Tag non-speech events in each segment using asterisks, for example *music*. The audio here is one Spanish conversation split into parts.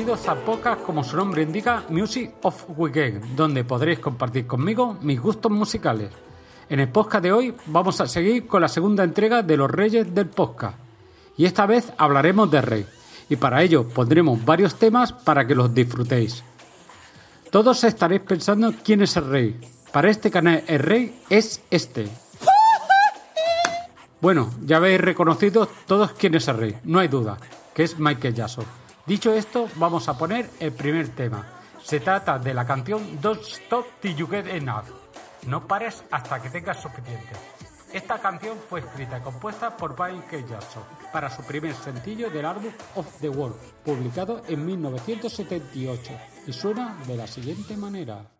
Bienvenidos a Podcast, como su nombre indica, Music of Weekend, donde podréis compartir conmigo mis gustos musicales. En el podcast de hoy vamos a seguir con la segunda entrega de los Reyes del Podcast. Y esta vez hablaremos de Rey. Y para ello pondremos varios temas para que los disfrutéis. Todos estaréis pensando quién es el Rey. Para este canal el Rey es este. Bueno, ya habéis reconocido todos quién es el Rey, no hay duda, que es Michael Jackson. Dicho esto, vamos a poner el primer tema. Se trata de la canción Don't Stop Till You Get Enough. No pares hasta que tengas suficiente. Esta canción fue escrita y compuesta por Michael Jackson para su primer sencillo del álbum Of the World, publicado en 1978, y suena de la siguiente manera.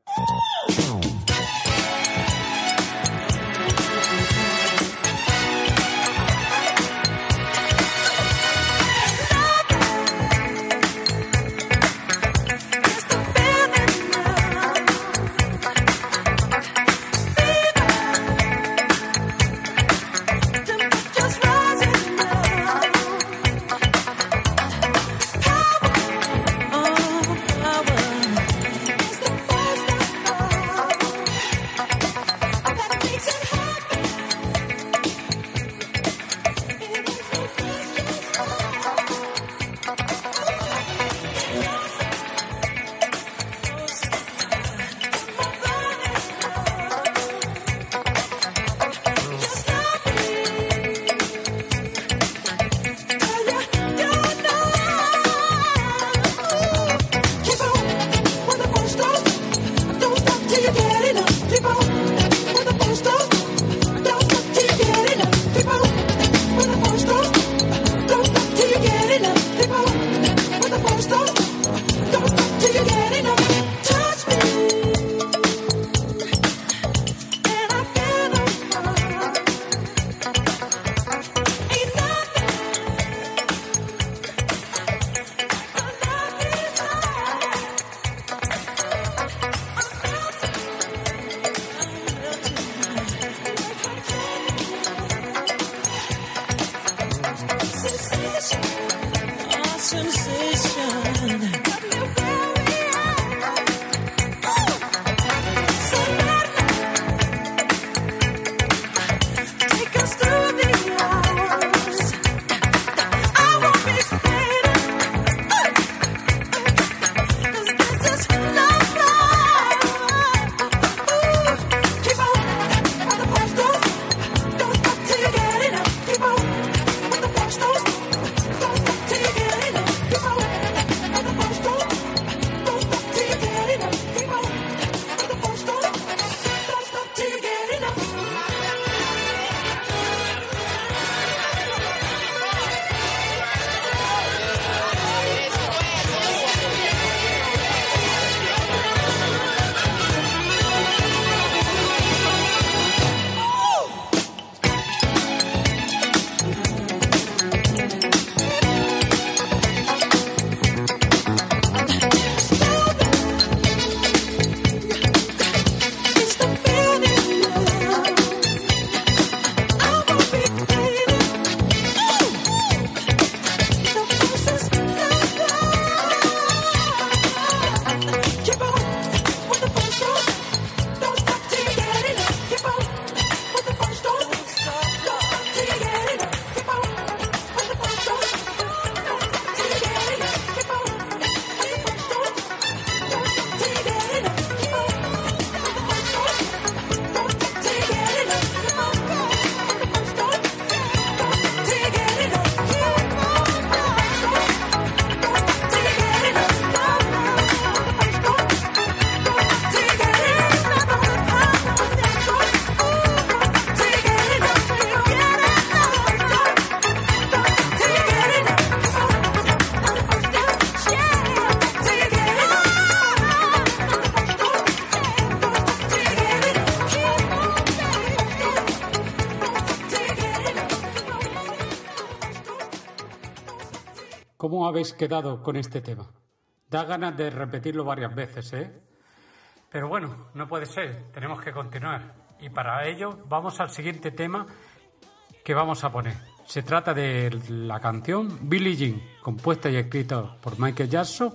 Habéis quedado con este tema? Da ganas de repetirlo varias veces, ¿eh? Pero bueno, no puede ser, tenemos que continuar. Y para ello vamos al siguiente tema que vamos a poner. Se trata de la canción Billie Jean, compuesta y escrita por Michael Jackson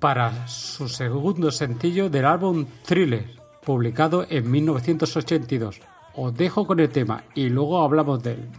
para su segundo sencillo del álbum Thriller, publicado en 1982. Os dejo con el tema y luego hablamos de él.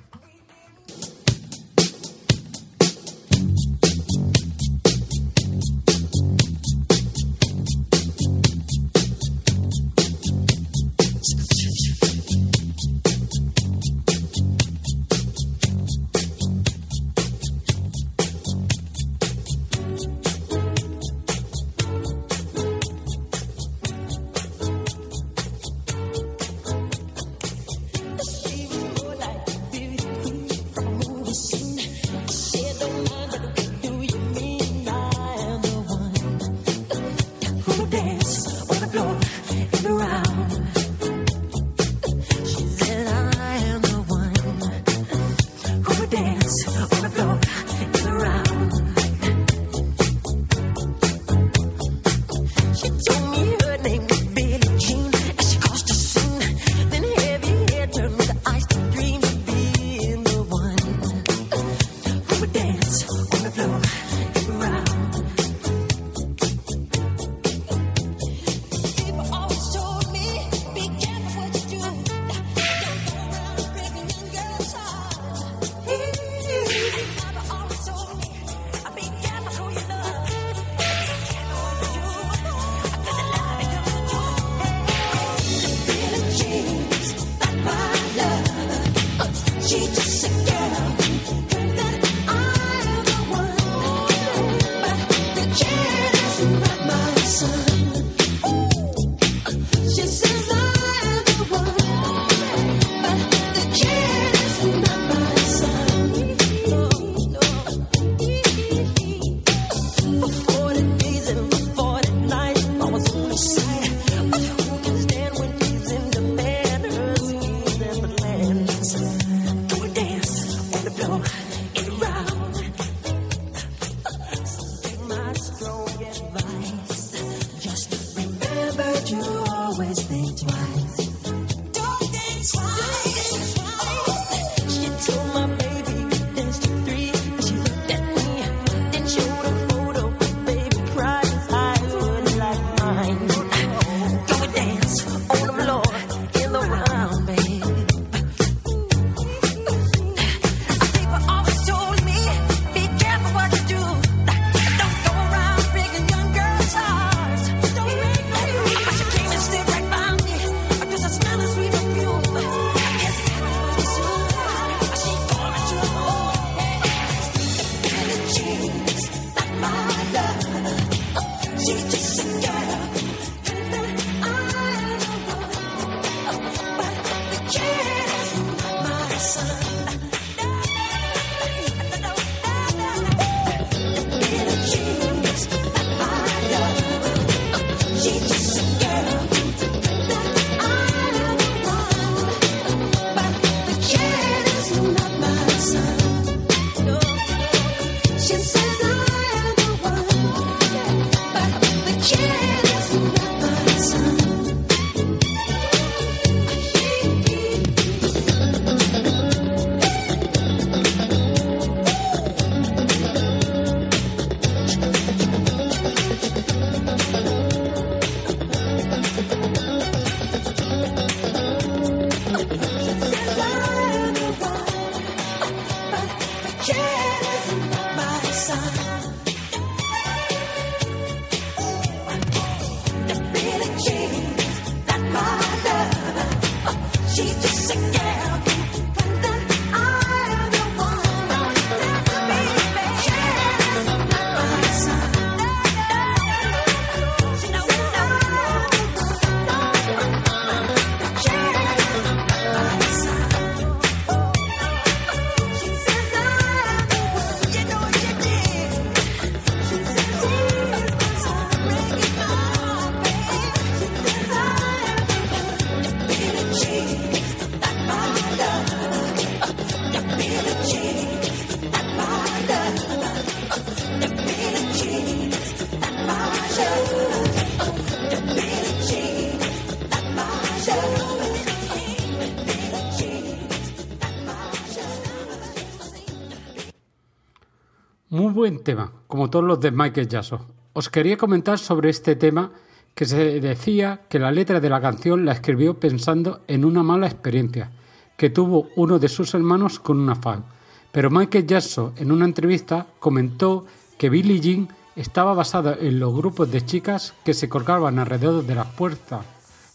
Tema, como todos los de Michael Jackson. os quería comentar sobre este tema que se decía que la letra de la canción la escribió pensando en una mala experiencia que tuvo uno de sus hermanos con una fan. Pero Michael Jackson en una entrevista comentó que Billie Jean estaba basada en los grupos de chicas que se colgaban alrededor de las puertas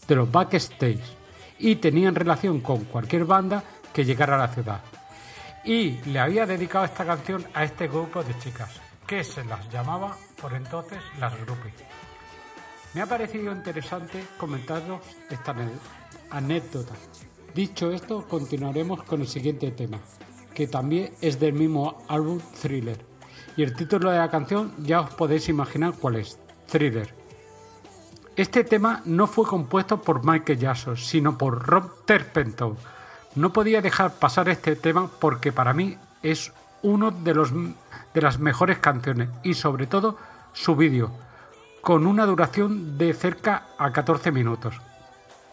de los backstage y tenían relación con cualquier banda que llegara a la ciudad. Y le había dedicado esta canción a este grupo de chicas, que se las llamaba por entonces las groupies. Me ha parecido interesante comentaros esta anécdota. Dicho esto, continuaremos con el siguiente tema, que también es del mismo álbum Thriller. Y el título de la canción ya os podéis imaginar cuál es, Thriller. Este tema no fue compuesto por Michael Jackson, sino por Rob Terpenton. No podía dejar pasar este tema porque para mí es uno de, los, de las mejores canciones y sobre todo su vídeo, con una duración de cerca a 14 minutos.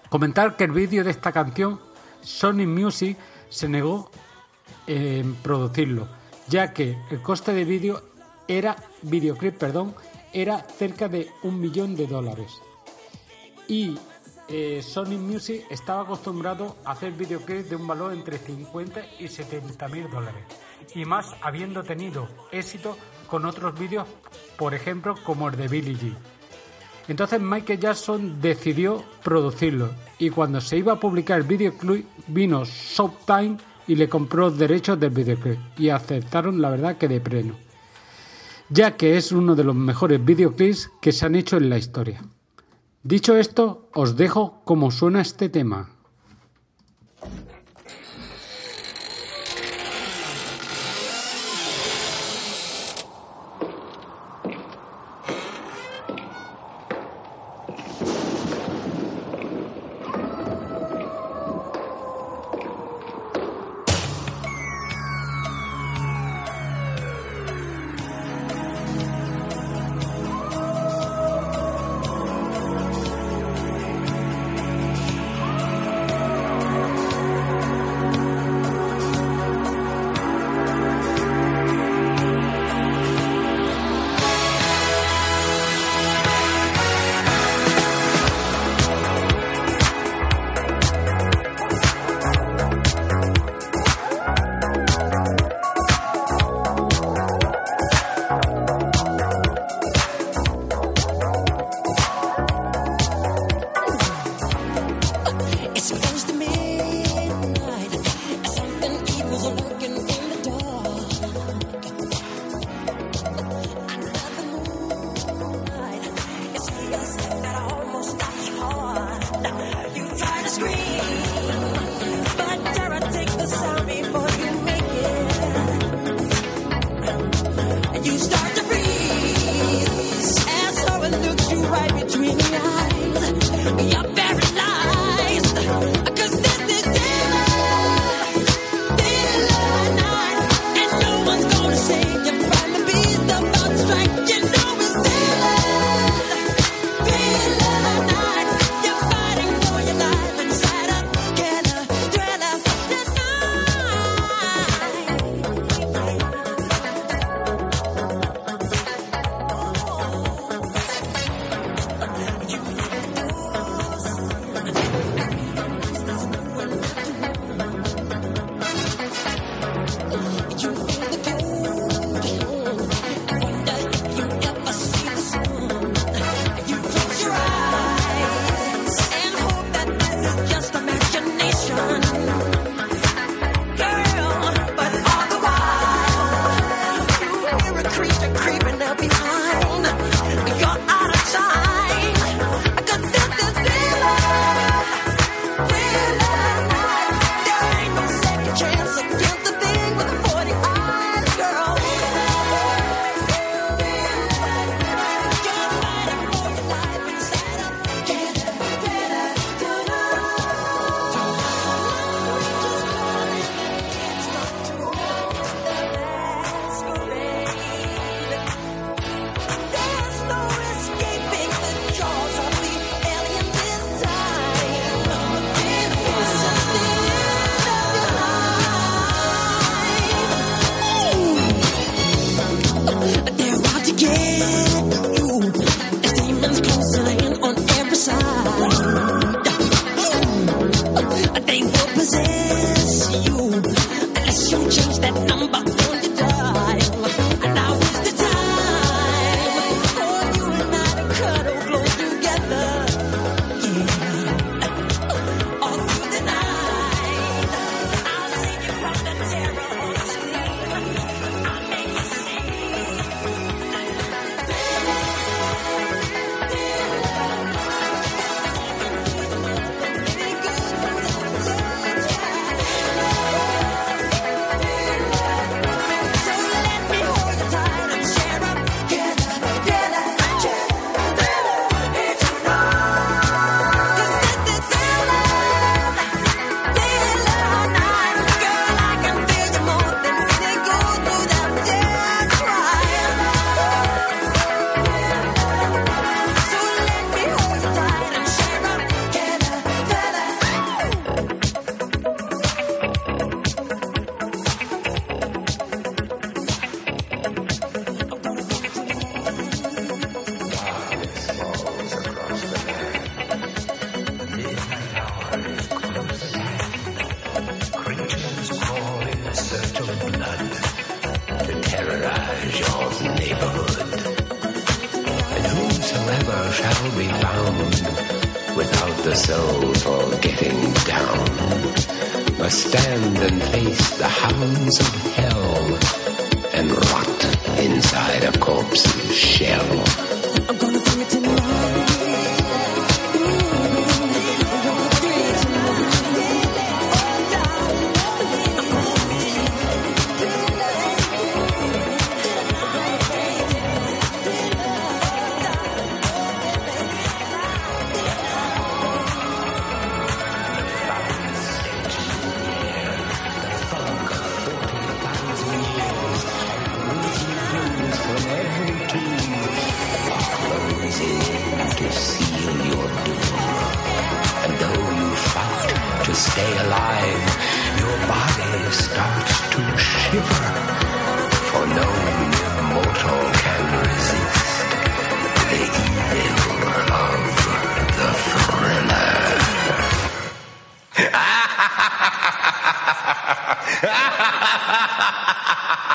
Comentar que el vídeo de esta canción Sony Music se negó en producirlo, ya que el coste de vídeo era videoclip, perdón, era cerca de un millón de dólares y eh, Sony Music estaba acostumbrado a hacer videoclips de un valor entre 50 y 70 mil dólares y más habiendo tenido éxito con otros vídeos, por ejemplo como el de Billie Jean. Entonces Michael Jackson decidió producirlo y cuando se iba a publicar el videoclip vino Showtime y le compró los derechos del videoclip y aceptaron la verdad que de pleno, ya que es uno de los mejores videoclips que se han hecho en la historia. Dicho esto, os dejo cómo suena este tema. search of blood to terrorize your neighborhood. And whosoever shall be found without the soul for getting down must stand and face the hounds of hell and rot inside a corpse's shell. I'm gonna bring it to life. To seal your doom. And though you fight to stay alive, your body starts to shiver. For no mortal can resist the evil of the thriller. *laughs*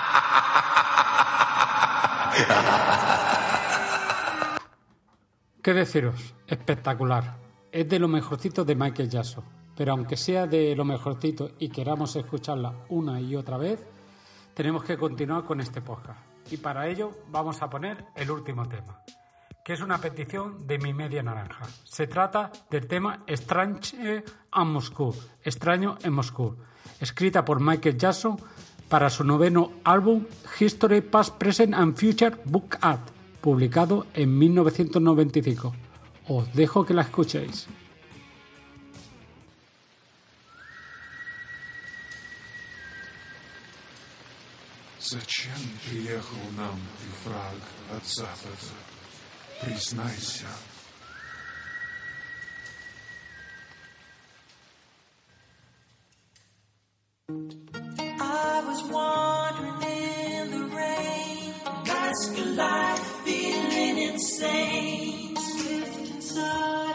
¿Qué deciros? Espectacular. Es de lo mejorcito de Michael Jackson. Pero aunque sea de lo mejorcito y queramos escucharla una y otra vez, tenemos que continuar con este podcast. Y para ello vamos a poner el último tema, que es una petición de mi media naranja. Se trata del tema Strange en Moscú, Extraño en Moscú, escrita por Michael Jackson para su noveno álbum History Past, Present and Future Book Art, publicado en 1995. Os dejo que la escuchéis. Зачем приехал нам ты, враг от запада? Признайся. I was wandering in the rain, asking life, saints drift and sorrow.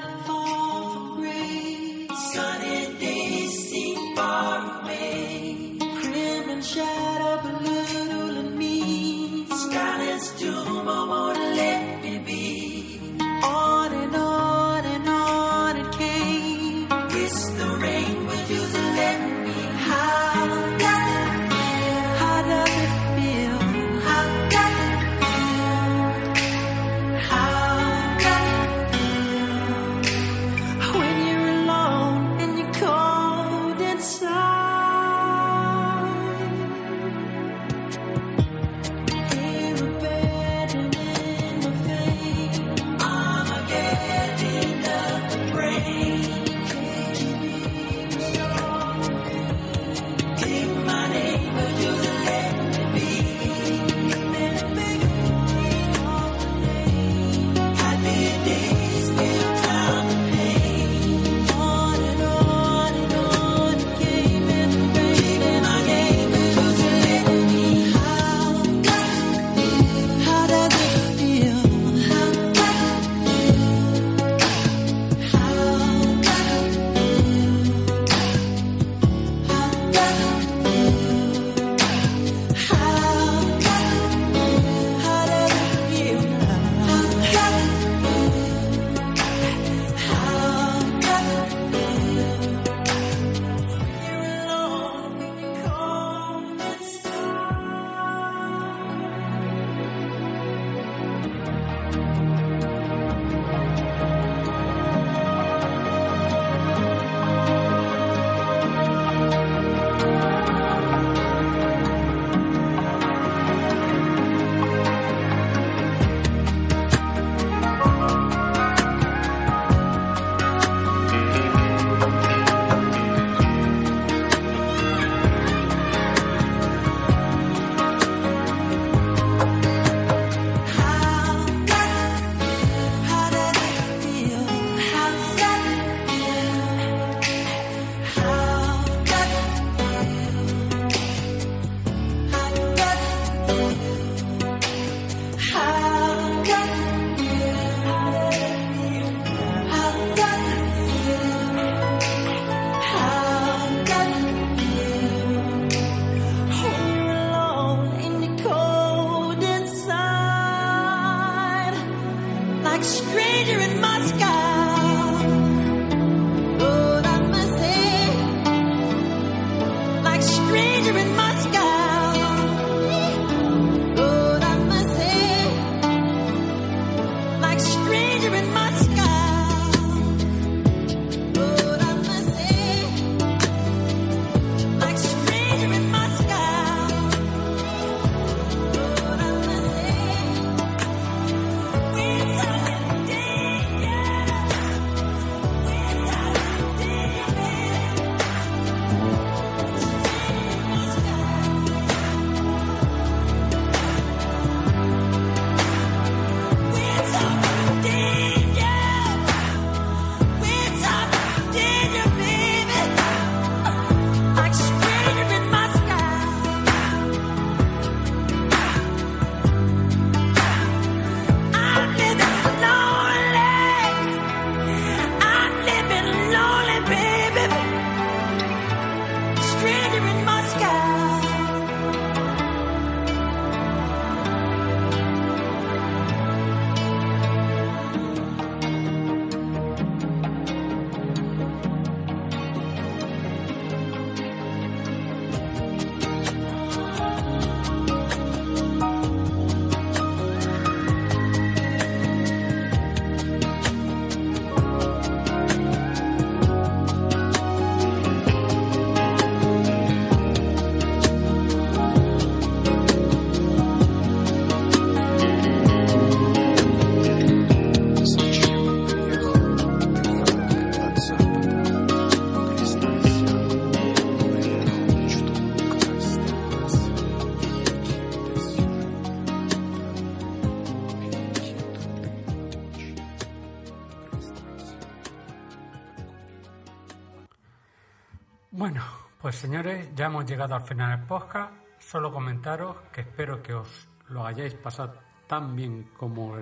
Bueno, pues señores, ya hemos llegado al final del podcast. Solo comentaros que espero que os lo hayáis pasado tan bien como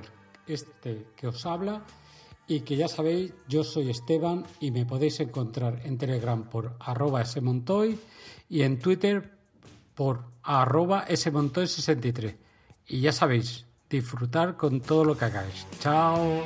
este que os habla. Y que ya sabéis, yo soy Esteban y me podéis encontrar en Telegram por arroba smontoy y en Twitter por arroba smontoy63. Y ya sabéis, disfrutar con todo lo que hagáis. Chao.